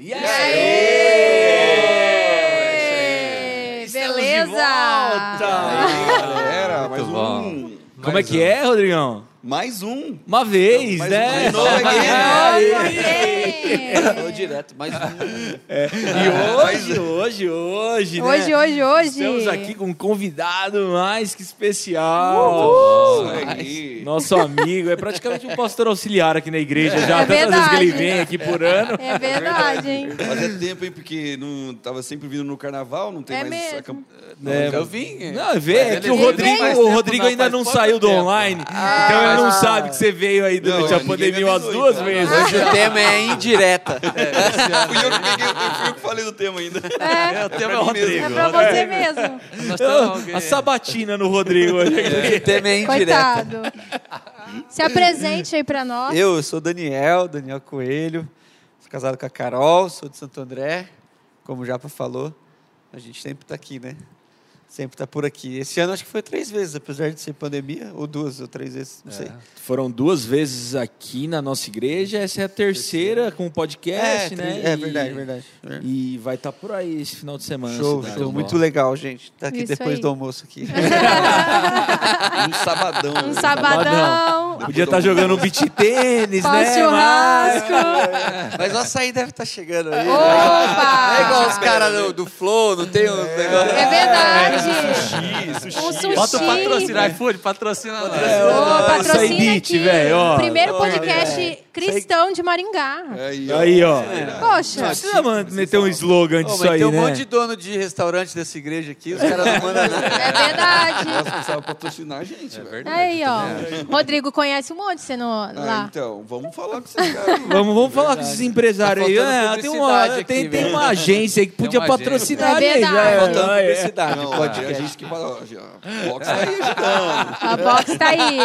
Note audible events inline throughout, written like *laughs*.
E aí? Beleza? de volta! Galera, mais bom. um. Como é que é, Rodrigão? Mais um. Uma vez, Mais né? um de novo aqui. *laughs* Aê! Falou direto, mas *laughs* E hoje, hoje, hoje, né? Hoje, hoje, hoje. Estamos aqui com um convidado mais que especial. Aí. Nosso amigo, é praticamente um pastor auxiliar aqui na igreja já. É tantas vezes que ele verdade. vem aqui por ano. É verdade, hein? Fazia tempo, hein? Porque não tava sempre vindo no carnaval, não tem É mais. mesmo. a camp- É, eu vim. Não, vê, é que o Rodrigo, o Rodrigo não, ainda não saiu do tempo. online, então ele não sabe que você veio aí durante Não, a pandemia umas duas vezes. Hoje o tema é indireta. *laughs* Fui eu que peguei, eu fui eu que falei do tema ainda. É, o tema pra mim mesmo. é pra você mesmo. Eu- *laughs* a sabatina no Rodrigo hoje *laughs* O tema é indireta. Coitado. Se apresente aí pra nós. Eu sou Daniel, Daniel Coelho. Sou casado com a Carol, sou de Santo André. Como o Japa falou, a gente sempre está aqui, né? Sempre está por aqui. Esse ano acho que foi três vezes, apesar de ser pandemia, ou duas ou três vezes, não sei. Foram duas vezes aqui na nossa igreja, essa é a terceira com o podcast, é, né? é E- verdade, verdade. E vai estar por aí esse final de semana. na Show, show. Muito legal, gente. Tá aqui Isso depois aí. do almoço aqui. *laughs* Um sabadão. Um sabadão. Podia estar jogando um beat tênis, né? Pós-churrasco. Mas o açaí deve estar chegando aí. Opa! É igual os caras do, do Flow, não tem uns negócios. É verdade. Sushi, Um sushi. sushi. Bota o patrocínio, iFood, patrocina. É, Ô, ó, isso aí, patrocina beat, aqui. velho, ó. Primeiro podcast cristão de Maringá. Aí, ó. Aí, ó. Poxa. Precisa man- meter um slogan Ô, disso mas aí, tem um né? monte de dono de restaurante dessa igreja aqui, os caras não *laughs* mandam nada. É verdade. Nossa, precisava patrocinar a gente, velho. Aí, ó. Rodrigo conhece um monte você no, Ah, lá. então, vamos falar com esses caras. *laughs* Vamos, vamos falar com esses empresários aí. Tá faltando É, tem, uma, tem, aqui, tem velho. uma agência aí que podia patrocinar a. É verdade. né? Faltando Ah, é. publicidade. Não, tem a gente que fala, o Box tá aí ajudando. A box tá aí.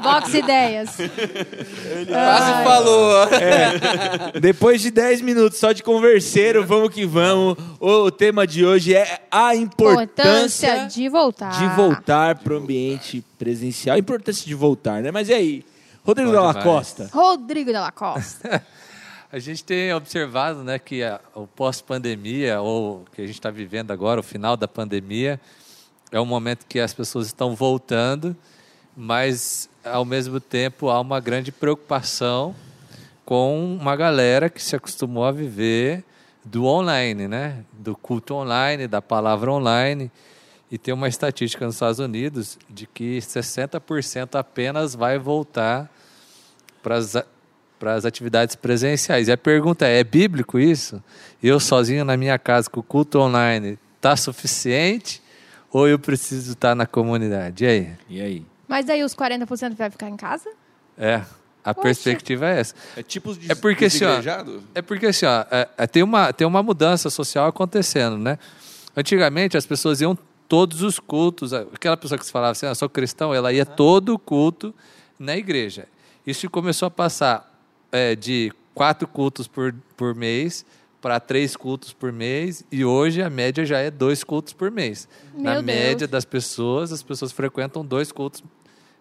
Box Ideias. Quase falou. Depois de 10 minutos só de converseiro, vamos que vamos. O tema de hoje é a importância Importância de voltar. de voltar para o ambiente presencial. A importância de voltar, né? Mas e aí? Rodrigo Bom Dalla demais. Costa. Rodrigo Della Costa. *laughs* A gente tem observado né, que a- o pós-pandemia, ou que a gente está vivendo agora, o final da pandemia, é um momento que as pessoas estão voltando, mas, ao mesmo tempo, há uma grande preocupação com uma galera que se acostumou a viver do online, né? do culto online, da palavra online. E tem uma estatística nos Estados Unidos de que 60% apenas vai voltar para as atividades presenciais. E a pergunta é: é bíblico isso? Eu sozinho na minha casa com o culto online está suficiente? Ou eu preciso estar na comunidade? E aí? E aí? Mas aí os 40% vai ficar em casa? É, a Poxa. perspectiva é essa. É tipo de É porque, assim, ó? É porque assim, ó, é- é, tem, uma, tem uma mudança social acontecendo, né? Antigamente as pessoas iam todos os cultos, aquela pessoa que se falava assim, ah, eu sou cristão, ela ia todo o culto na igreja. Isso começou a passar é, de quatro cultos por, por mês para três cultos por mês e hoje a média já é dois cultos por mês. na Meu média Deus. das pessoas, as pessoas frequentam dois cultos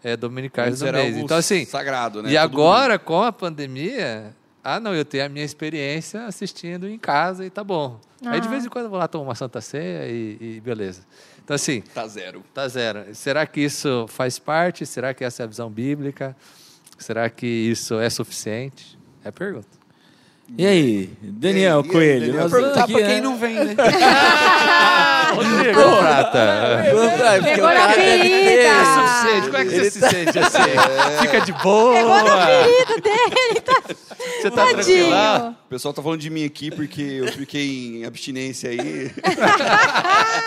é, dominicais no era mês. algo Então assim, sagrado, né? e Todo agora, com a pandemia, ah, não, eu tenho a minha experiência assistindo em casa e tá bom. Aí de Ah. vez em quando eu vou lá tomar uma Santa Ceia e, e beleza. Então, assim, mundo Tá zero. tá zero. Será que isso faz parte? Será que essa é a visão bíblica? Será que isso é suficiente? É a pergunta. E aí? Daniel E aí, Coelho. Daniel? nós Perguntar vamos pra aqui, quem né? não vem, né? *laughs* Rodrigo Prata. Pegou na ferida. É suficiente? Como é que você se sente assim? Fica de boa? Pegou na ferida dele, tá? Você tá tranquilo? Tadinho. O pessoal tá falando de mim aqui porque eu fiquei em abstinência aí. *laughs*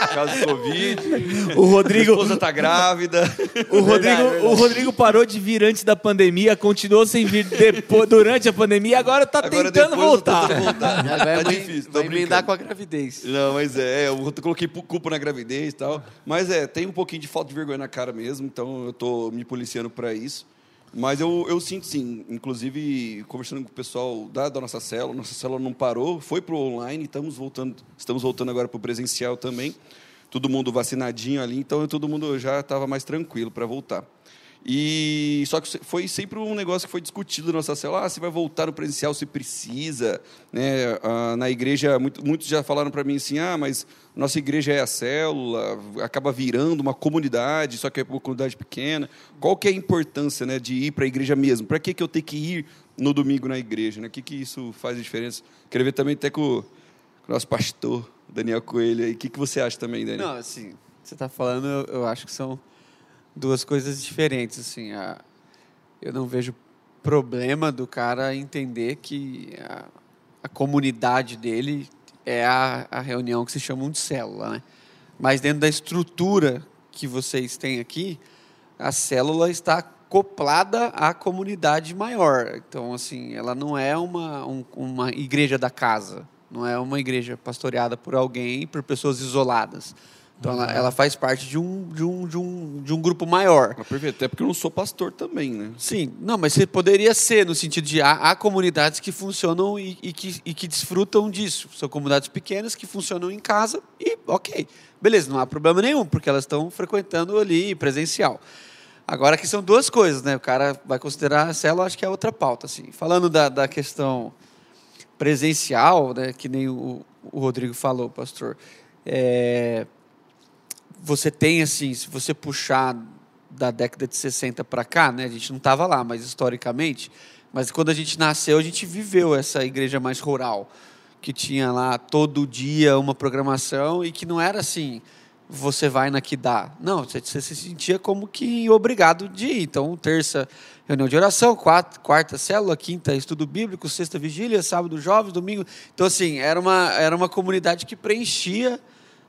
Por causa do Covid. O Minha Rodrigo, esposa tá grávida. o, Rodrigo, o Rodrigo parou de vir antes da pandemia, continuou sem vir depois, durante a pandemia e agora tá Agora tentando voltar. voltar. Vai, Tá vai- difícil, vai brincando. com a gravidez. Não, mas é, eu coloquei culpa na gravidez e tal. Mas é, tem um pouquinho de falta de vergonha na cara mesmo, então eu tô me policiando para isso. Mas eu, eu sinto sim, inclusive conversando com o pessoal da, da nossa célula, nossa célula não parou, foi pro online, estamos voltando, estamos voltando agora pro presencial também. Todo mundo vacinadinho ali, então todo mundo já estava mais tranquilo para voltar. E só que foi sempre um negócio que foi discutido na nossa célula. Ah, você vai voltar no presencial se precisa. Né? Ah, na igreja, muito, muitos já falaram para mim assim: ah, mas nossa igreja é a célula, acaba virando uma comunidade, só que é uma comunidade pequena. Qual que é a importância né, de ir para a igreja mesmo? Para que, que eu tenho que ir no domingo na igreja? Né? O que, que isso faz a diferença? Queria ver também até com o, nosso pastor, Daniel Coelho. O que, que você acha também, Daniel? Não, assim, você está falando, eu, eu acho que são duas coisas diferentes. Assim, a, eu não vejo problema do cara entender que a, a comunidade dele é a, a reunião que se chama de célula, né? Mas dentro da estrutura que vocês têm aqui, a célula está acoplada à comunidade maior. Então, assim, ela não é uma, um, uma igreja da casa, não é uma igreja pastoreada por alguém, por pessoas isoladas. Então, ela, ela faz parte de um, de, um, de, um, de um grupo maior. Mas perfeito, até porque eu não sou pastor também, né? Sim, não, mas você poderia ser, no sentido de há, há comunidades que funcionam e, e que, e que desfrutam disso. São comunidades pequenas que funcionam em casa e, ok, beleza, não há problema nenhum, porque elas estão frequentando ali presencial. Agora que são duas coisas, né? O cara vai considerar a célula, acho que é outra pauta. Assim. Falando da, da questão presencial, né, que nem o, o Rodrigo falou, pastor, é, você tem, assim, se você puxar da década de 60 para cá, né, a gente não estava lá, mas historicamente, mas quando a gente nasceu, a gente viveu essa igreja mais rural, que tinha lá todo dia uma programação e que não era assim, você vai na que dá. Não, você, se sentia como que obrigado de ir. Então, terça, reunião de oração, quarta, quarta célula, quinta, estudo bíblico, sexta, vigília, sábado, jovens, domingo. Então, assim, era uma, era uma comunidade que preenchia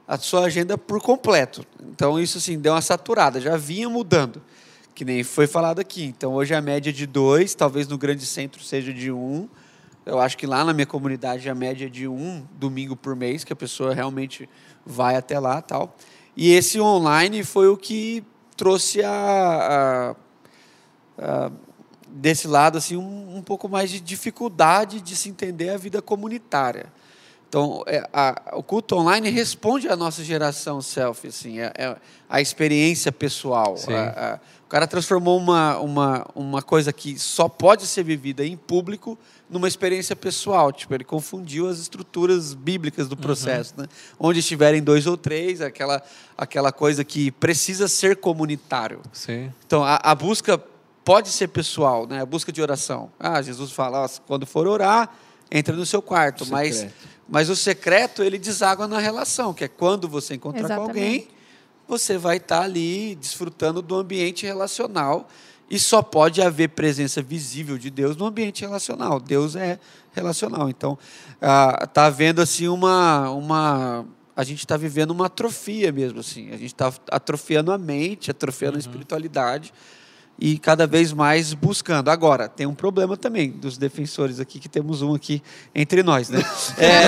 a sua agenda por completo. Então, isso, assim, deu uma saturada, já vinha mudando, que nem foi falado aqui. Então, hoje a média é de dois, talvez no grande centro seja de um. Eu acho que lá na minha comunidade a média é de um domingo por mês, que a pessoa realmente vai até lá tal. E esse online foi o que trouxe a, a, a desse lado assim um, um, pouco mais de dificuldade de se entender a vida comunitária. Então, é, a, o culto online responde à nossa geração selfie, assim, é, é a experiência pessoal. A, o cara transformou uma, uma, uma coisa que só pode ser vivida em público numa experiência pessoal. Tipo, ele confundiu as estruturas bíblicas do processo. Uhum. Né? Onde estiverem dois ou três, aquela, aquela coisa que precisa ser comunitário. Sim. Então, a, a busca pode ser pessoal, né? a busca de oração. Ah, Jesus fala, ó, quando for orar, entra no seu quarto. Mas, mas o secreto, ele deságua na relação, que é quando você encontrar Exatamente. com alguém, você vai estar ali desfrutando do ambiente relacional e só pode haver presença visível de Deus no ambiente relacional. Deus é relacional. Então, está havendo assim uma, uma. A gente está vivendo uma atrofia mesmo. assim. A gente está atrofiando a mente, atrofiando uhum. a espiritualidade e cada vez mais buscando. Agora, tem um problema também dos defensores aqui, que temos um aqui entre nós, né? *laughs* é...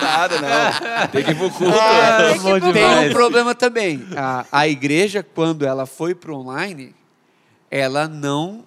Nada, não. Tem que ir pro culto. Ah, tem, tem um problema também. A, a igreja, quando ela foi para online, ela não...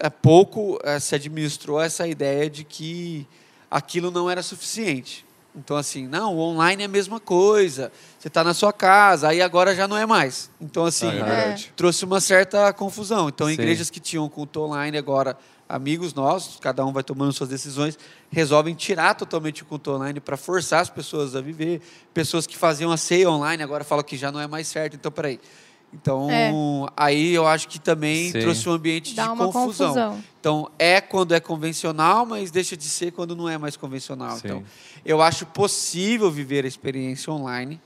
Há pouco eh, se administrou essa ideia de que aquilo não era suficiente. Então, assim, não, o online é a mesma coisa. Você está na sua casa, aí agora já não é mais. Então, assim, é trouxe uma certa confusão. Então, Sim. igrejas que tinham culto online agora, amigos nossos, cada um vai tomando suas decisões, resolvem tirar totalmente o culto online para forçar as pessoas a viver. Pessoas que faziam a ceia online agora falam que já não é mais certo. Então, peraí. Então, é. aí eu acho que também Sim. trouxe um ambiente Dá de confusão. confusão. Então, é quando é convencional, mas deixa de ser quando não é mais convencional. Sim. Então, eu acho possível viver a experiência online.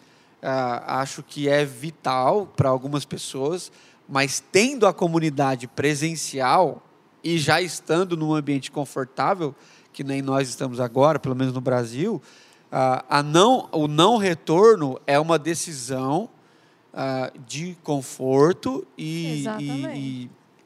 Uh, acho que é vital para algumas pessoas, mas tendo a comunidade presencial e já estando num ambiente confortável, que nem nós estamos agora, pelo menos no Brasil, uh, a não, o não retorno é uma decisão uh, de conforto e,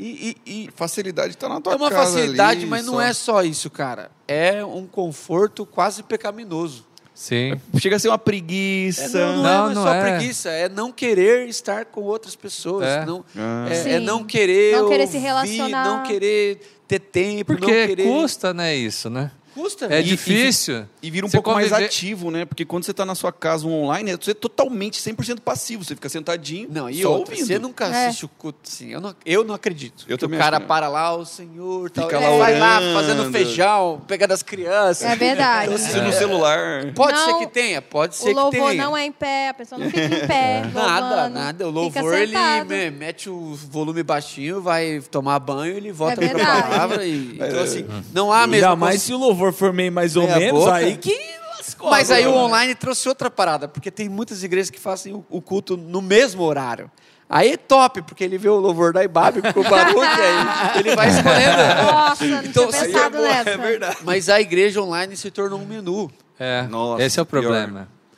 e, e, e, facilidade está na tua casa. É uma facilidade, ali, mas só... não é só isso, cara. É um conforto quase pecaminoso. Sim. Chega a ser uma preguiça. É, não, não, não, é, não é só é. preguiça, é não querer estar com outras pessoas. É. Não, ah. é, é, não querer. Não querer ouvir, se relacionar. Não querer ter tempo. Porque querer... custa, né, isso, né? Custa. É E- e- difícil. E vira um Você pouco mais conviver- ativo, né? Porque quando você está na sua casa online, você é totalmente 100% passivo. Você fica sentadinho, Não, e só outra, ouvindo. você nunca É. assiste o culto assim. Eu não, eu não acredito. Eu que o também cara acho para lá, o senhor, tal, Fica ele lá vai lá fazendo feijão, pegando as crianças. É verdade. Assistindo no celular. Pode Não, ser que tenha, pode O ser que louvor tenha. não é em pé, a pessoa não fica em pé. Nada, *laughs* louvando, nada. O louvor, ele me- mete o volume baixinho, vai tomar banho, ele volta É pra verdade. palavra. E, então, assim, não há mesmo... Ainda mais se o louvor for meio mais ou Meia menos, boca. aí que lascou. Mas aí o online trouxe outra parada, porque tem muitas igrejas que fazem o, culto no mesmo horário. Aí é top, porque ele vê o louvor da Ibabe com o barulho, aí ele vai escolhendo. *laughs* Nossa, não Então, tinha é pensado boa, nessa. é verdade. Mas a igreja online se tornou um menu, É, Nossa, esse é o pior.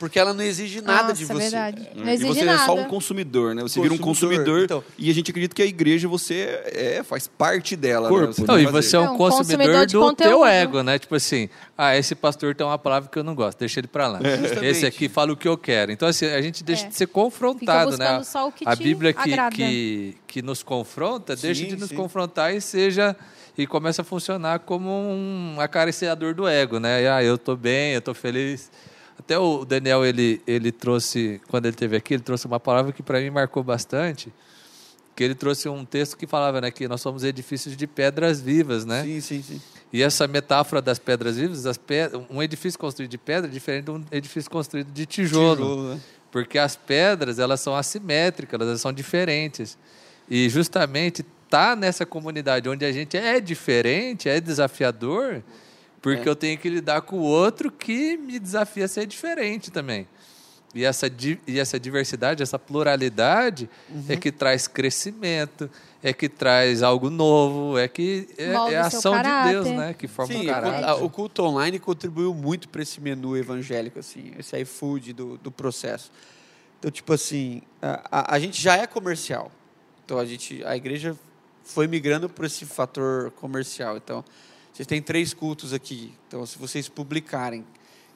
Porque ela não exige nada Nossa, de é você. verdade. Não E exige você nada. é só um consumidor, né? Você vira um Consumidor, consumidor então. e a gente acredita que a igreja você é, faz parte dela. Corpo, né? Você né? Não, e você é um É um consumidor, consumidor do conteúdo. teu ego, né? Tipo assim, ah, esse pastor tem uma palavra que eu não gosto, deixa ele pra lá. Justamente. esse aqui fala o que eu quero. Então, assim, a gente deixa É. de ser confrontado, Fica né? buscando só o que a te Bíblia que, que, que nos confronta, deixa Sim, de nos sim. confrontar e seja e começa a funcionar como um acariciador do ego, né? E, ah, eu tô bem, eu tô feliz. Até o Daniel, ele, ele trouxe, quando ele esteve aqui, ele trouxe uma palavra que para mim marcou bastante, que ele trouxe um texto que falava né, que nós somos edifícios de pedras vivas, né? Sim, sim, sim. E essa metáfora das pedras vivas, um edifício construído de pedra é diferente de um edifício construído de tijolo. Tijolo, né? Porque as pedras, elas são assimétricas, elas são diferentes. E justamente tá nessa comunidade onde a gente é diferente, é desafiador, porque eu tenho que lidar com o outro que me desafia a ser diferente também. E essa, di- e essa diversidade, essa pluralidade é que traz crescimento, é que traz algo novo, é que é, é a ação de Deus, caráter. né? Que forma Sim, o caráter. o culto online contribuiu muito para esse menu evangélico, assim, esse iFood do, do processo. Então, tipo assim, a, a- a gente já é comercial. Então, a, gente, a igreja foi migrando por esse fator comercial. Então, vocês têm três cultos aqui. Então, se vocês publicarem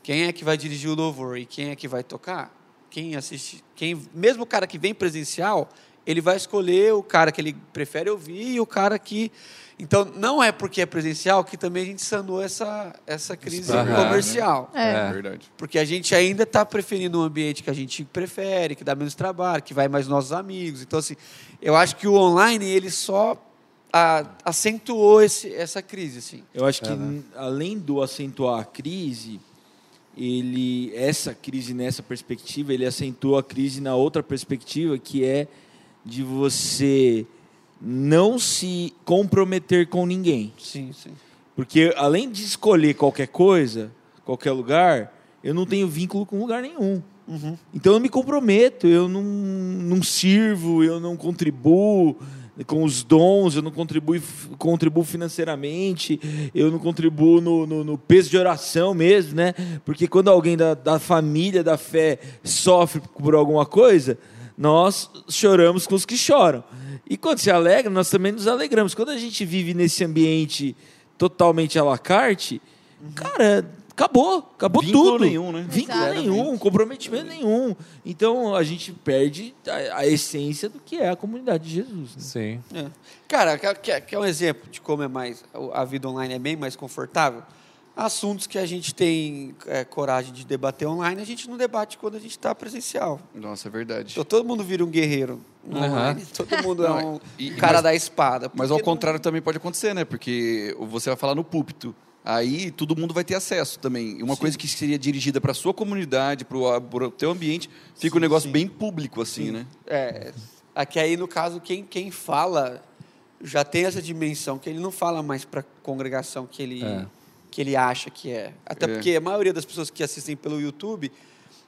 quem é que vai dirigir o louvor e quem é que vai tocar, quem assiste, quem, mesmo o cara que vem presencial, ele vai escolher o cara que ele prefere ouvir e o cara que. Então, não é porque é presencial que também a gente sanou essa, essa crise Aham. comercial. É. É verdade. Porque a gente ainda está preferindo um ambiente que a gente prefere, que dá menos trabalho, que vai mais nossos amigos. Então, assim, eu acho que o online, ele só a- acentuou esse, essa crise, assim. Eu acho que n- além do acentuar a crise, ele essa crise nessa perspectiva, ele acentua a crise na outra perspectiva, que é de você não se comprometer com ninguém. Sim, sim. Porque além de escolher qualquer coisa, qualquer lugar, eu não tenho vínculo com lugar nenhum. Então eu me comprometo, eu não, não sirvo, eu não contribuo com os dons, eu não contribuo, contribuo financeiramente, eu não contribuo no, no, no peso de oração mesmo, né? Porque quando alguém da, da família, da fé, sofre por alguma coisa, nós choramos com os que choram. E quando se alegra, nós também nos alegramos. Quando a gente vive nesse ambiente totalmente à la carte, cara, acabou, acabou Vínculo tudo. nenhum, né? Vínculo Exatamente. nenhum, comprometimento nenhum. Então a gente perde a, a essência do que é a comunidade de Jesus. né? Sim. É. Cara, quer, quer, quer um exemplo de como é mais a vida online é bem mais confortável? Assuntos que a gente tem é, coragem de debater online, a gente não debate quando a gente está presencial. Nossa, é verdade. Então todo mundo vira um guerreiro online, todo mundo é um e- cara mas- da espada. Mas ao não- contrário também pode acontecer, né? Porque você vai falar no púlpito. Aí todo mundo vai ter acesso também. Uma coisa que seria dirigida para sua comunidade, para o teu ambiente, fica um negócio sim. bem público, assim, né? É, aqui aí, no caso, quem, quem fala já tem essa dimensão, que ele não fala mais para a congregação que ele, É. que ele acha que é. Até É. porque a maioria das pessoas que assistem pelo YouTube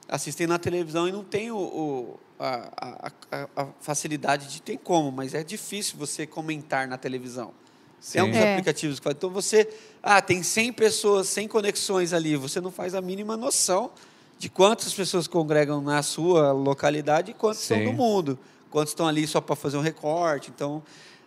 assistem na televisão e não tem o, o- a, a- a- a facilidade de tem como, mas é difícil você comentar na televisão. Tem Sim. alguns É. aplicativos que fazem. Então você, ah, tem 100 pessoas, 100 conexões ali, você não faz a mínima noção de quantas pessoas congregam na sua localidade e quantas estão Sim. no mundo. Quantos estão ali só para fazer um recorte. Então,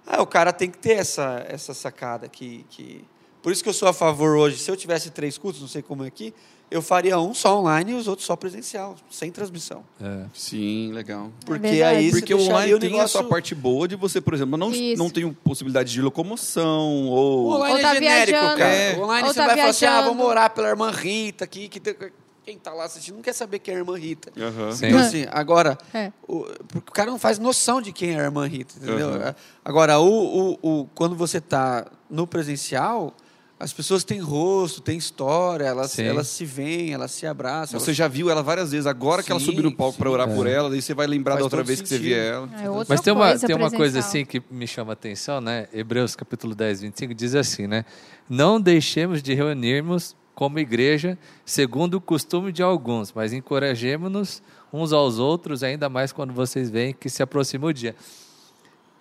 ah, o cara tem que ter essa, essa sacada que, que Por isso que eu sou a favor hoje. Se eu tivesse três cultos, não sei como é aqui, eu faria um só online e os outros só presencial, sem transmissão. É. Sim, legal. Porque verdade. aí você Porque o online o tem a sua parte boa de você, por exemplo, não, Isso. não tem possibilidade de locomoção O ou. online Ou tá é genérico, viajando. cara. É. O online Ou você tá vai falar assim, ah, viajando. vamos orar pela irmã Rita aqui, que tem- quem tá lá assistindo não quer saber quem é a irmã Rita. Sim. Então, assim, agora, É. o, porque o cara não faz noção de quem é a irmã Rita, entendeu? Uhum. Agora, o, o, o- quando você está no presencial, as pessoas têm rosto, têm história, elas, Sim. elas se veem, elas se abraçam. Você já viu ela várias vezes. Agora que ela Sim, subiu no palco para sim. orar por ela, daí você vai lembrar Faz da outra vez que você sentido. via ela. É outra Mas tem uma, coisa tem uma coisa assim que me chama a atenção, né? Hebreus capítulo 10, 25 diz assim, né? Não deixemos de reunirmos como igreja, segundo o costume de alguns, mas encorajemos-nos uns aos outros, ainda mais quando vocês veem que se aproxima o dia.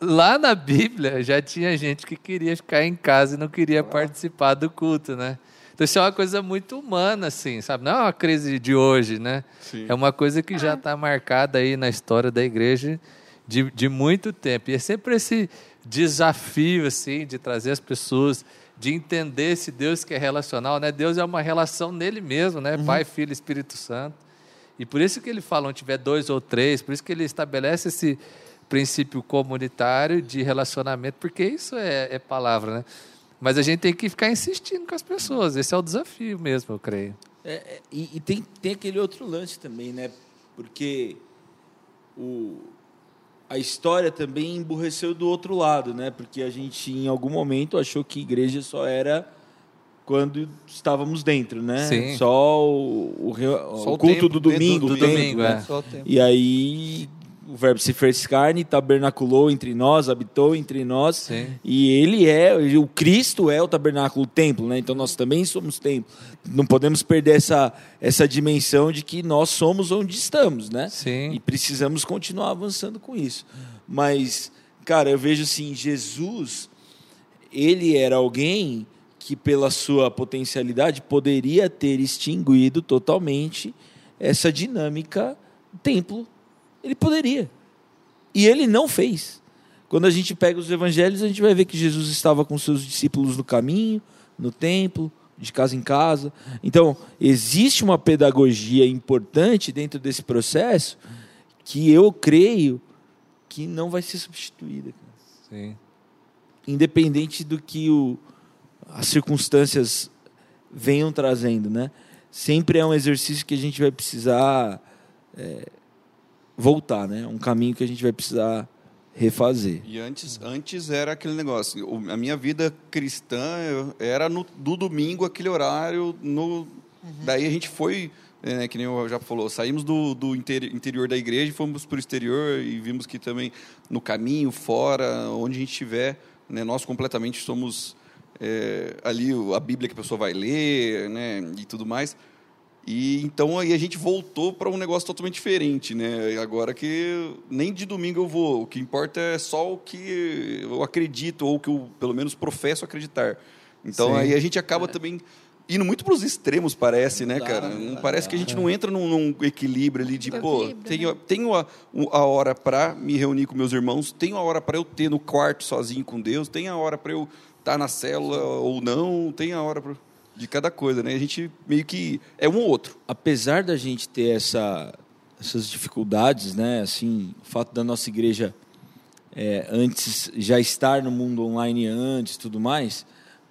Lá na Bíblia já tinha gente que queria ficar em casa e não queria participar do culto, né? Então isso é uma coisa muito humana, assim, sabe? Não é uma crise de hoje, né? Sim. É uma coisa que já está marcada aí na história da igreja de, de muito tempo. E é sempre esse desafio, assim, de trazer as pessoas, de entender esse Deus que é relacional, né? Deus é uma relação nele mesmo, né? Pai, Filho e Espírito Santo. E por isso que ele fala, onde tiver dois ou três, por isso que ele estabelece esse princípio comunitário de relacionamento, porque isso é, é palavra, né? Mas a gente tem que ficar insistindo com as pessoas, esse é o desafio mesmo, eu creio. É, é, e e tem, tem aquele outro lance também, né? Porque o, a história também emburreceu do outro lado, né? Porque a gente, em algum momento, achou que igreja só era quando estávamos dentro, né? Sim. Só o, o, re- Só o o culto tempo do domingo. do o domingo, né? é. O tempo. E aí o verbo se fez carne, tabernaculou entre nós, habitou entre nós. Sim. E ele é, o Cristo é o tabernáculo, o templo, né? Então nós também somos templo. Não podemos perder essa, essa dimensão de que nós somos onde estamos, né? Sim. E precisamos continuar avançando com isso. Mas, cara, eu vejo assim, Jesus, ele era alguém que pela sua potencialidade poderia ter extinguido totalmente essa dinâmica templo. Ele poderia. E ele não fez. Quando a gente pega os evangelhos, a gente vai ver que Jesus estava com seus discípulos no caminho, no templo, de casa em casa. Então, existe uma pedagogia importante dentro desse processo que eu creio que não vai ser substituída. Sim. Independente do que o, as circunstâncias venham trazendo, né? Sempre é um exercício que a gente vai precisar é, voltar, né? Um caminho que a gente vai precisar refazer. E antes, antes era aquele negócio. A minha vida cristã eu- era no, do domingo, aquele horário. No, Daí a gente foi, né, que nem o já falou, saímos do, do interi- interior da igreja e fomos para o exterior e vimos que também no caminho, fora, onde a gente estiver, né, nós completamente somos é, ali a Bíblia que a pessoa vai ler né, e tudo mais. E então aí a gente voltou para um negócio totalmente diferente, né? Agora que nem de domingo eu vou, o que importa é só o que eu acredito ou que eu pelo menos professo acreditar. Então Sim. aí a gente acaba também indo muito para os extremos, parece, né, Dá, cara? dá, parece que a gente dá. não entra num, num equilíbrio ali de, pô, Equilíbrio, tenho, né? tenho a, o- a hora para me reunir com meus irmãos, tenho a hora para eu ter no quarto sozinho com Deus, tenho a hora para eu estar na célula ou não, tem a hora pra, de cada coisa, né? A gente meio que é um ou outro. apesar da gente ter essa, essas dificuldades, né, assim, o fato da nossa igreja é, antes já estar no mundo online antes, tudo mais,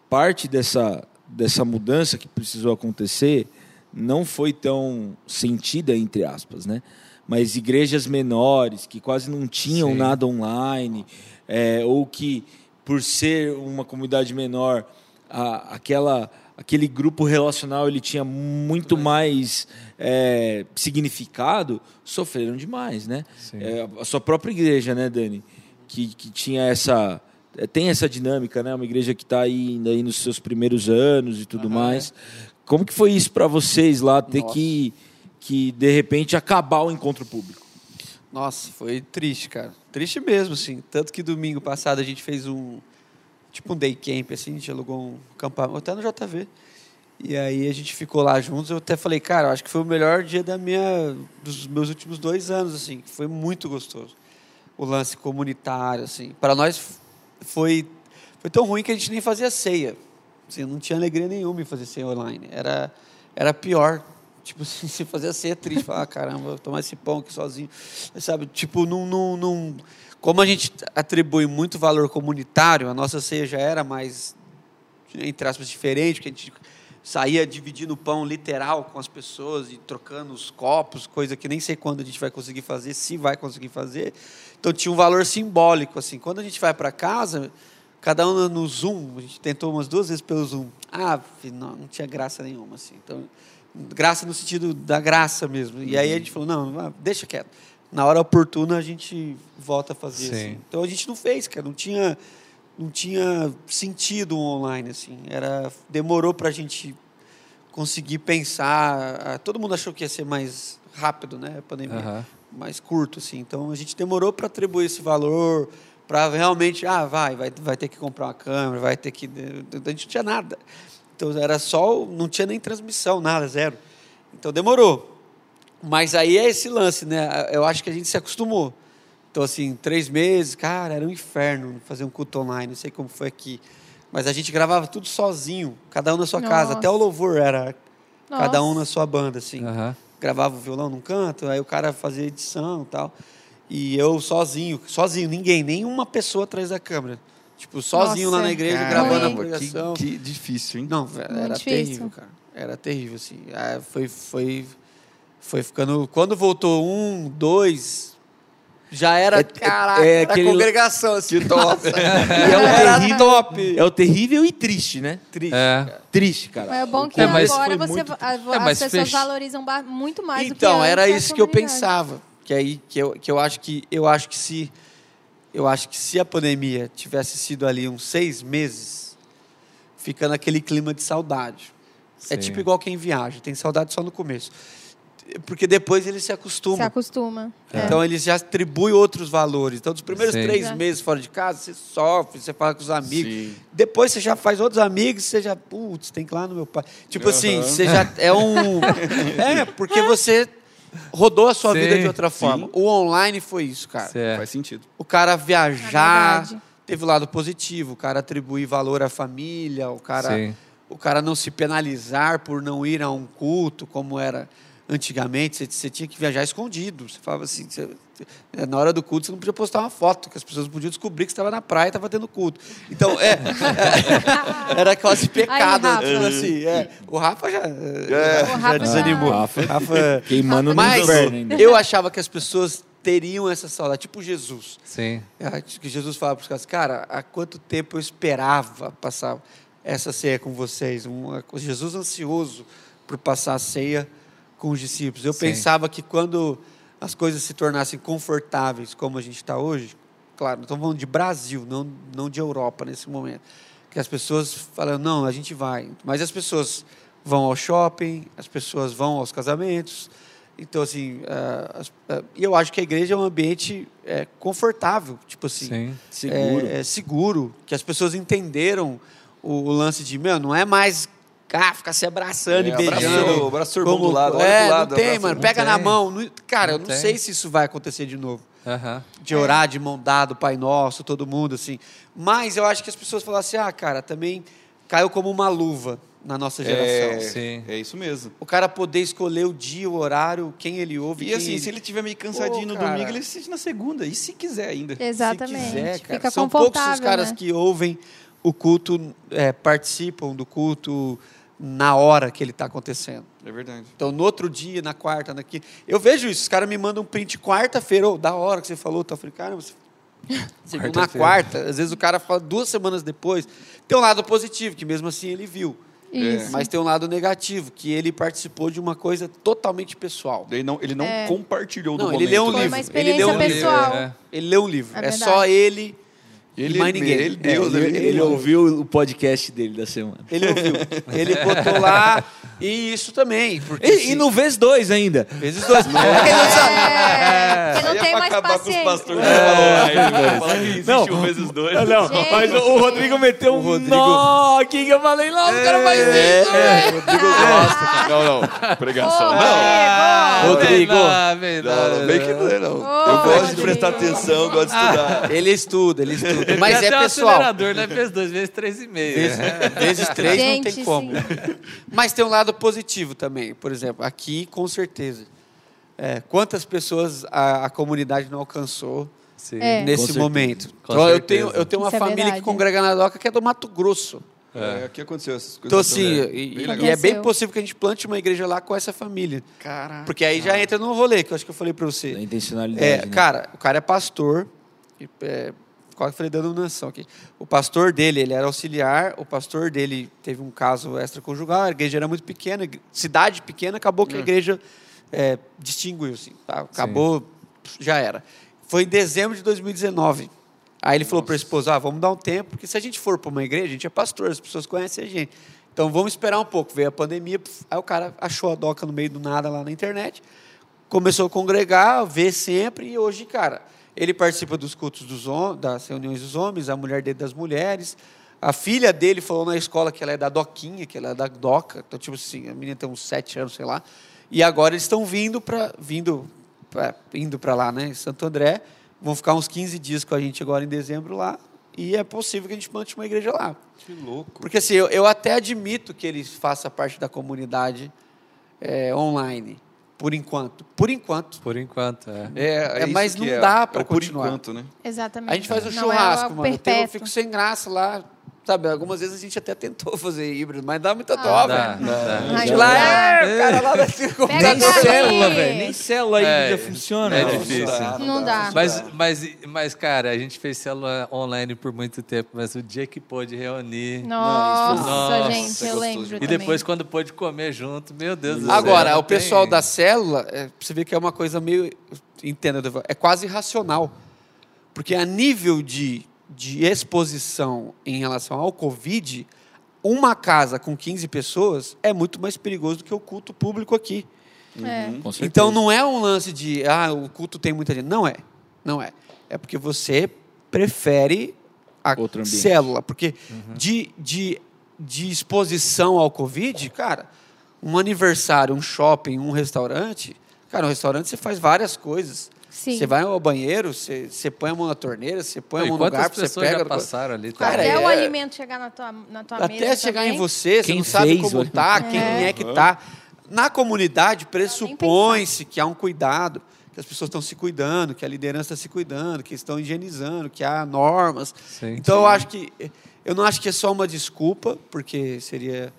parte dessa dessa mudança que precisou acontecer não foi tão sentida entre aspas, né? Mas igrejas menores que quase não tinham Sim. nada online, é, ou que por ser uma comunidade menor, a- aquela aquele grupo relacional ele tinha muito mais é, significado, sofreram demais, né? É, a sua própria igreja, né, Dani, que, que tinha essa é, tem essa dinâmica, né? Uma igreja que está aí ainda aí nos seus primeiros anos e tudo mais. Como que foi isso para vocês lá ter Nossa. que que de repente acabar o encontro público? Nossa, foi triste, cara. Triste mesmo, assim. Tanto que domingo passado a gente fez um. Tipo um day camp, assim, a gente alugou um campamento, até no JV. E aí a gente ficou lá juntos. Eu até falei, cara, acho que foi o melhor dia da minha, dos meus últimos dois anos, assim. Foi muito gostoso. O lance comunitário, assim. Para nós foi, foi tão ruim que a gente nem fazia ceia. Assim, não tinha alegria nenhuma em fazer ceia online. Era, era pior. Tipo, *laughs* se fazia ceia triste. Falar, ah, caramba, tomar esse pão aqui sozinho. Sabe? Tipo, não, não, não... Como a gente atribui muito valor comunitário, a nossa ceia já era mais, entre aspas, diferente, porque a gente saía dividindo o pão literal com as pessoas e trocando os copos, coisa que nem sei quando a gente vai conseguir fazer, se vai conseguir fazer. Então tinha um valor simbólico assim. Quando a gente vai para casa, cada um no Zoom, a gente tentou umas duas vezes pelo Zoom. Ah, não, não tinha graça nenhuma assim. Então, graça no sentido da graça mesmo. E aí a gente falou, não, deixa quieto. Na hora oportuna a gente volta a fazer assim. Então a gente não fez, cara, não tinha não tinha sentido online assim. Era demorou para a gente conseguir pensar. Todo mundo achou que ia ser mais rápido, né, a pandemia, uhum. mais curto assim. Então a gente demorou para atribuir esse valor, para realmente, ah, vai, vai, vai ter que comprar uma câmera, vai ter que, a gente não tinha nada. Então era só, não tinha nem transmissão, nada, zero. Então demorou. Mas aí é esse lance, né? Eu acho que a gente se acostumou. Então, assim, três meses, cara, era um inferno fazer um culto online, não sei como foi aqui. Mas a gente gravava tudo sozinho, cada um na sua Nossa. casa. Até o louvor era Nossa. cada um na sua banda, assim. Uhum. Gravava o violão num canto, aí o cara fazia edição e tal. E eu sozinho, sozinho, ninguém, nenhuma pessoa atrás da câmera. Tipo, sozinho Nossa. lá na igreja, cara, gravando a pregação. Que, que, difícil, hein? Não, era terrível, cara. Era terrível, assim. É, foi, foi, foi ficando... Quando voltou um, dois, já era, é, caraca, é, aquele... congregação, assim. Que top. *laughs* é o terrível, top. É o terrível e triste, né? Triste. É. Cara. Triste, cara. Mas é bom que é, agora você, muito... as, é, as pessoas fech... valorizam muito mais então, do que Então, era isso que eu pensava. Que aí que eu, que eu acho que eu acho que se eu acho que se a pandemia tivesse sido ali uns seis meses, fica naquele clima de saudade. É Sim. É tipo igual quem viaja, tem saudade só no começo porque depois ele se acostuma. Se acostuma. É. Então ele já atribui outros valores. Então, dos primeiros Sim. três meses fora de casa, você sofre, você fala com os amigos. Sim. Depois você já faz outros amigos, você já, putz, tem que ir lá no meu pai. Tipo uhum. assim, você já é um. *laughs* é, porque você rodou a sua Sim. vida de outra forma. O online foi isso, cara. Certo. Faz sentido. O cara viajar, é teve o lado positivo, o cara atribuir valor à família, o cara. O cara não se penalizar por não ir a um culto, como era antigamente você, você, tinha que viajar escondido. Você falava assim, você, é, na hora do culto você não podia postar uma foto, que as pessoas podiam descobrir que você estava na praia e estava tendo culto. Então, é, é *laughs* era quase pecado. Aí, tipo assim, é, o Rafa já, é, o Rafa já desanimou. Rafa, Rafa *laughs* queimando Mas no inferno ainda. eu achava que as pessoas teriam essa saudade, tipo Jesus. Sim. É, que Jesus falava para os caras, cara, há quanto tempo eu esperava passar essa ceia com vocês? Um, Jesus ansioso por passar a ceia com os discípulos. Eu Sim. pensava que quando as coisas se tornassem confortáveis, como a gente está hoje, claro, não estamos falando de Brasil, não, não de Europa nesse momento, que as pessoas falam, não, a gente vai. Mas as pessoas vão ao shopping, as pessoas vão aos casamentos. Então, assim, uh, uh, eu acho que a igreja é um ambiente é, confortável, tipo assim, Sim, seguro. É, é, seguro, que as pessoas entenderam o, o lance de, meu, não é mais cá, ficar se abraçando é, e beijando. O abraço como, do lado, é, do lado. Não tem, mano. Pega na mão. cara, não eu não tem. sei se isso vai acontecer de novo. Uhum. De orar de mão dada, Pai Nosso, todo mundo, assim. Mas eu acho que as pessoas falam assim, ah, cara, também caiu como uma luva na nossa geração. É, Sim. é isso mesmo. O cara poder escolher o dia, o horário, quem ele ouve. E assim, ele... se ele tiver meio cansadinho Pô, no domingo, ele assiste na segunda. E se quiser ainda. Exatamente. Se quiser, cara. Fica São poucos os caras né? que ouvem o culto, é, participam do culto na hora que ele está acontecendo. É verdade. Então, no outro dia, na quarta, naqui, eu vejo isso. Os caras me mandam um print quarta-feira, oh, da hora que você falou, tá falando, cara, você *laughs* quarta na quarta, às vezes o cara fala duas semanas depois. Tem um lado positivo, que mesmo assim ele viu. Isso. Mas tem um lado negativo, que ele participou de uma coisa totalmente pessoal. Ele não, ele não é. compartilhou não, do ele momento. leu um livro. ele leu um pessoal. livro. É. Ele leu um livro. É, é só ele ele, mais ninguém. Ele, Deus, é, ele, ele, ele ouviu o podcast dele da semana. Ele ouviu. Ele botou lá E isso também. Porque E, se- e no vezes dois ainda. Vezes dois. *laughs* É que não sabe- É, porque não Aí é tem mais acabar com os paciência. pastores. É, Não. um vezes dois. Ah, Não, Gente. mas o, o Rodrigo meteu um Rodrigo- nó aqui que eu falei, não, o cara faz É, isso. é, Rodrigo gosta. Não, não. Pregação. Ô, Não. Rodrigo. Não, Não, não, bem que não é, não. eu Ô, gosto de Rodrigo. prestar atenção, gosto de estudar. *laughs* Ele estuda, ele estuda. Mas é pessoal. acelerador, né? Vezes dois, vezes três e meio. Vezes, vezes três não tem como. Mas tem um lado positivo também. Por exemplo, aqui, com certeza. É, quantas pessoas a, a comunidade não alcançou Sim. É. nesse momento? Então, eu tenho, eu tenho uma Isso é família verdade. que congrega na DOCA que é do Mato Grosso. É, aqui aconteceu essas coisas. Então, assim, também. e, e é bem possível que a gente plante uma igreja lá com essa família. Caraca. Porque aí já entra no rolê, que eu acho que eu falei pra você. Da intencionalidade. É, né? cara, o cara é pastor. e, É, quase falei denominação aqui. O pastor dele, ele era auxiliar. O pastor dele teve um caso extraconjugal. A igreja era muito pequena, cidade pequena. Acabou que a igreja é, distinguiu, assim. tá? Acabou, já era. Foi em dezembro de 2019. Aí ele falou para a esposa: ah, vamos dar um tempo, porque se a gente for para uma igreja, a gente é pastor, as pessoas conhecem a gente. Então vamos esperar um pouco. Veio a pandemia, aí o cara achou a doca no meio do nada lá na internet começou a congregar, ver sempre, e hoje, cara, ele participa dos cultos dos das reuniões dos homens, a mulher dele das mulheres. A filha dele falou na escola que ela é da Doquinha, que ela é da Doca. Então, tipo assim, a menina tem uns sete anos, sei lá. E agora eles estão vindo para vindo pra, indo para lá, né, em Santo André. Vão ficar uns 15 dias com a gente agora em dezembro lá. E é possível que a gente plante uma igreja lá. Que louco. Porque assim, eu, eu até admito que eles façam parte da comunidade é, online, por enquanto. Por enquanto. Por enquanto, é. É, É, isso mas não é, dá é pra o por continuar. enquanto, né? Exatamente. A gente faz o Não churrasco, é mano. Eu, fico sem graça lá. Sabe, algumas vezes a gente até tentou fazer híbrido, mas dá muita Ah, dó, dá, velho. dá. Ai, Lá, dá. é, o cara lá da Pega Nem célula, velho. Nem célula aí É, já funciona. é Não. difícil. Não dá. Mas, mas, mas, cara, a gente fez célula online por muito tempo, mas o dia que pôde reunir. Nossa, Nossa, gente, eu lembro. E também. depois, quando pôde comer junto, meu Deus do céu. Agora, não o pessoal tem- da célula, é, você vê que é uma coisa meio. Entenda, é quase irracional. Porque a nível de, de exposição em relação ao Covid, uma casa com 15 pessoas é muito mais perigoso do que o culto público aqui. É. Certeza. Então não é um lance de, ah, o culto tem muita gente. Não é. Não é. É porque você prefere a célula. Porque de, de, de exposição ao Covid, cara, um aniversário, um shopping, um restaurante. Cara, no restaurante você faz várias coisas. Sim. Você vai ao banheiro, você, você põe a mão na torneira, você põe a mão no garfo, você pega. já passaram ali? Cara, Até o é- alimento chegar na tua, na tua mesa Até chegar também. em você, você Quem não sabe fez como o- tá, quem É. é que tá. Na comunidade, pressupõe-se que há um cuidado, que as pessoas estão se cuidando, que a liderança está se cuidando, que estão higienizando, que há normas. Sim, então, sim. eu acho que. Eu não acho que é só uma desculpa, porque seria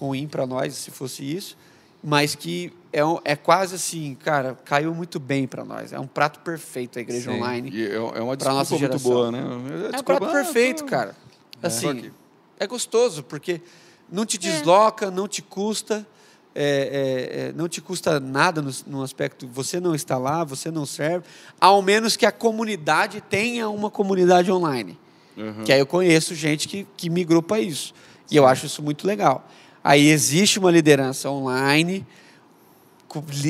ruim para nós se fosse isso, mas que é, um- é quase assim, cara, caiu muito bem para nós. É um prato perfeito a igreja Sim. online. E é, é uma Pra nossa desculpa muito boa, né? É um Desculpa, prato ah, perfeito, cara. Assim, é gostoso, porque não te desloca, não te custa, é, é, é, não te custa nada no, no aspecto, você não está lá, você não serve, ao menos que a comunidade tenha uma comunidade online. Uhum. Que aí eu conheço gente que, que migrou para isso. E eu acho isso muito legal. Aí existe uma liderança online,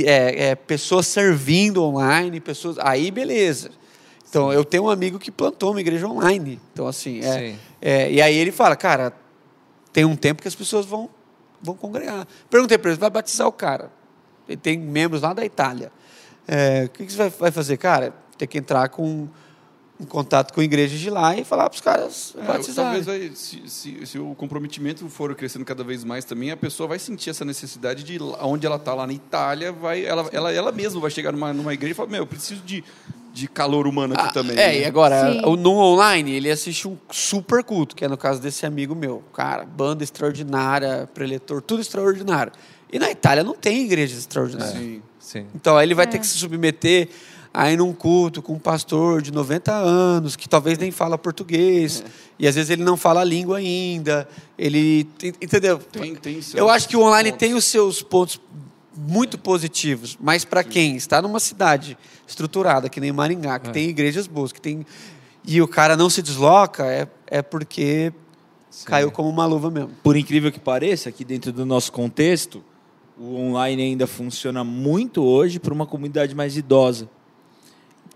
é, é, pessoas servindo online, pessoas. Aí beleza. Então eu tenho um amigo que plantou uma igreja online. Então, assim, é, é, e aí ele fala, cara, tem um tempo que as pessoas vão, vão congregar. Perguntei para ele, vai batizar o cara. Ele tem membros lá da Itália. É, o que, que você vai, vai fazer? Cara, tem que entrar com em contato com igrejas de lá e falar para os caras É, batizarem. talvez vai, se, se, se o comprometimento for crescendo cada vez mais também, a pessoa vai sentir essa necessidade de lá- onde ela está lá na Itália, vai, ela, ela, ela mesma vai chegar numa, numa igreja e falar, meu, eu preciso de, de calor humano aqui Ah, também. É, né? e agora, Sim. o- no online, ele assiste um super culto, que é no caso desse amigo meu. Cara, banda extraordinária, preletor, tudo extraordinário. E na Itália não tem igrejas extraordinárias. Sim. Sim. Então aí ele vai ter que se submeter aí num culto com um pastor de 90 anos, que talvez nem fala português, e às vezes ele não fala a língua ainda. Ele. Entendeu? Tem, tem Eu acho que o online pontos. tem os seus pontos muito positivos, mas para quem está numa cidade estruturada, que nem Maringá, que tem igrejas boas, que tem. E o cara não se desloca, é, é porque caiu como uma luva mesmo. Por incrível que pareça, aqui dentro do nosso contexto, o online ainda funciona muito hoje para uma comunidade mais idosa.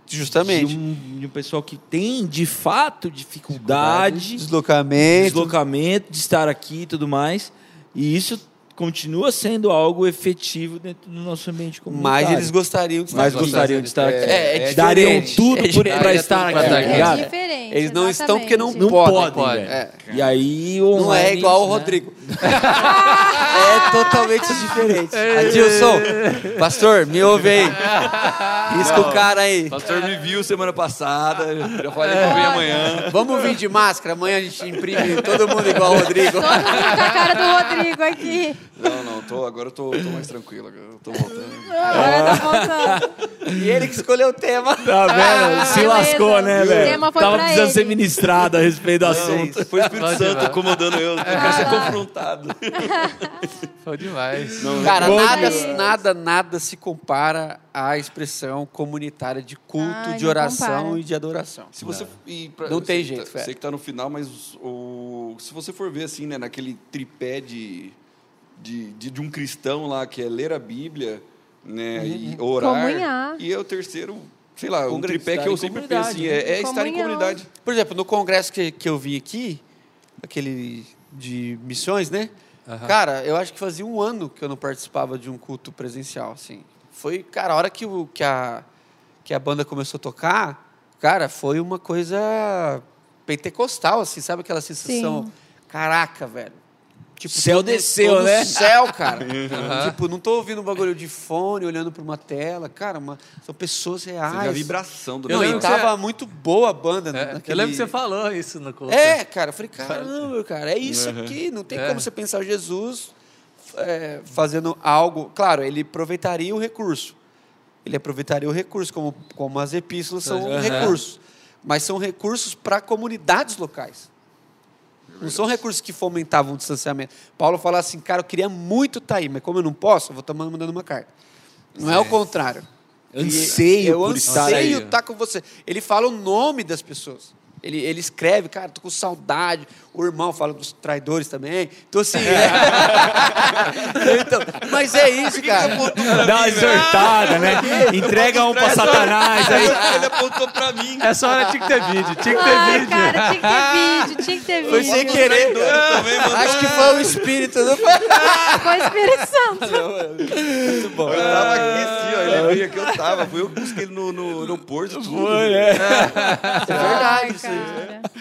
Justamente. De um, de um pessoal que tem, de fato, dificuldade, Deslocamento. deslocamento, de estar aqui e tudo mais. E isso continua sendo algo efetivo dentro do nosso ambiente comunitário. Mas eles gostariam de estar Mas aqui. gostariam de estar aqui. É, é Dariam diferente. tudo É para estar aqui, pra estar tá aqui. É diferente. Eles não estão porque não, Não podem. podem. É. E aí o Não é igual o né? Rodrigo. *laughs* é totalmente diferente. Adilson, pastor, me ouve aí. Risca o cara aí. O pastor me viu semana passada, já falei que eu vim amanhã. Vamos vir de máscara, amanhã a gente imprime todo mundo igual o Rodrigo. Todo mundo com a cara do Rodrigo aqui. Não, não, tô, agora eu tô, tô mais tranquilo, agora eu tô voltando. Agora tá voltando. E ele que escolheu o tema. Tá vendo? Se beleza. lascou, né, O velho? tema foi Tava precisando ele. ser ministrado a respeito do Não, assunto. foi o Espírito Santo incomodando eu, eu quero ser confrontado. *laughs* Foi demais. Cara, Bom nada, demais. nada, nada se compara à expressão comunitária de culto, Ai, de não oração compara. e de adoração. Se você, e pra- Não tem sei jeito, tá- Fé. Sei que tá no final, mas o, se você for ver assim, né, naquele tripé de, de, de, de um cristão lá, que é ler a Bíblia, né, e orar. Comunhar. E é o terceiro, sei lá, um tripé que eu em sempre penso assim, né? é, é estar em comunidade. Por exemplo, no congresso que, que eu vim aqui, aquele de missões, né? Cara, eu acho que fazia um ano que eu não participava de um culto presencial, assim. Foi, cara, a hora que, o, que, a, que a banda começou a tocar, cara, foi uma coisa pentecostal, assim, sabe aquela sensação? Sim. Caraca, velho. Tipo, Céu desceu, tô no né? céu, cara. *laughs* Tipo, não tô ouvindo um bagulho de fone, olhando para uma tela. Cara, uma- são pessoas Você reais. vê a vibração do Não, lembro e tava você- muito boa a banda. É, naquele... Eu lembro que você falou isso no culto. É, cara, eu falei, caramba, cara, é isso aqui. Não tem É. como você pensar Jesus é, fazendo algo. Claro, ele aproveitaria o recurso. Ele aproveitaria o recurso, como, como as epístolas são Aham. recursos. Mas são recursos para comunidades locais. Não são recursos que fomentavam o distanciamento. Paulo fala assim, cara, eu queria muito estar aí, mas como eu não posso, eu vou estar mandando uma carta. Não é o contrário. Anseio eu por estar aí. anseio estar com você. Ele fala o nome das pessoas. Ele, ele escreve, cara, tô com saudade. O irmão fala dos traidores também. Então, assim. *laughs* é- Então, mas é isso, cara. Dá uma exortada, né? Entrega um pra Satanás aí. Ele apontou pra mim. Essa hora tinha que ter vídeo, tinha que ter Ai, vídeo. cara, tinha que ter *laughs* vídeo, tinha que ter Foi vídeo. sem querer. também, mano. Acho que foi o espírito. Não foi? Foi o Espírito *laughs* Santo. Muito bom. Eu tava aqui Ele veio aqui, eu tava. Fui eu que busquei ele no, no aeroporto. Tudo. Foi, né? É *laughs* verdade isso aí.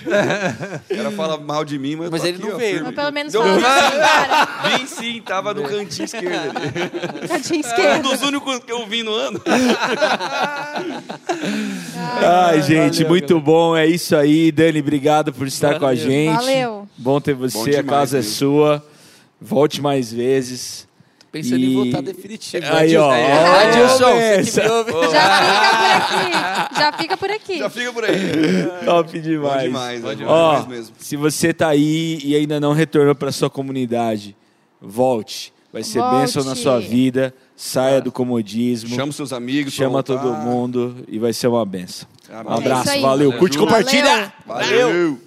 Cara. O cara fala mal de mim, mas, Mas ele aqui, não ó, veio. firme. Mas pelo menos cara. *laughs* Vim sim, tava no cantinho esquerdo ali. *laughs* Cantinho Um esquerdo. dos únicos que eu vi no ano. Ai, gente, muito bom. É isso aí. Dani, obrigado por estar com a gente. Valeu. Bom ter você. Bom a demais casa é mesmo. sua. Volte mais vezes. Pensando E- em voltar definitivo. Aí, ó. Adilson, Ó, você que me ouve. Já fica por *laughs* aqui. Já fica por aqui. Já fica por aí. *laughs* Top demais. Bom demais, bom Ó, demais mesmo. se você tá aí e ainda não retornou para sua comunidade, volte. Vai ser Volte. bênção na sua vida. Saia do comodismo. Chama seus amigos. chama todo mundo e vai ser uma benção. Um abraço, É valeu. Curte e Valeu. compartilha. Valeu.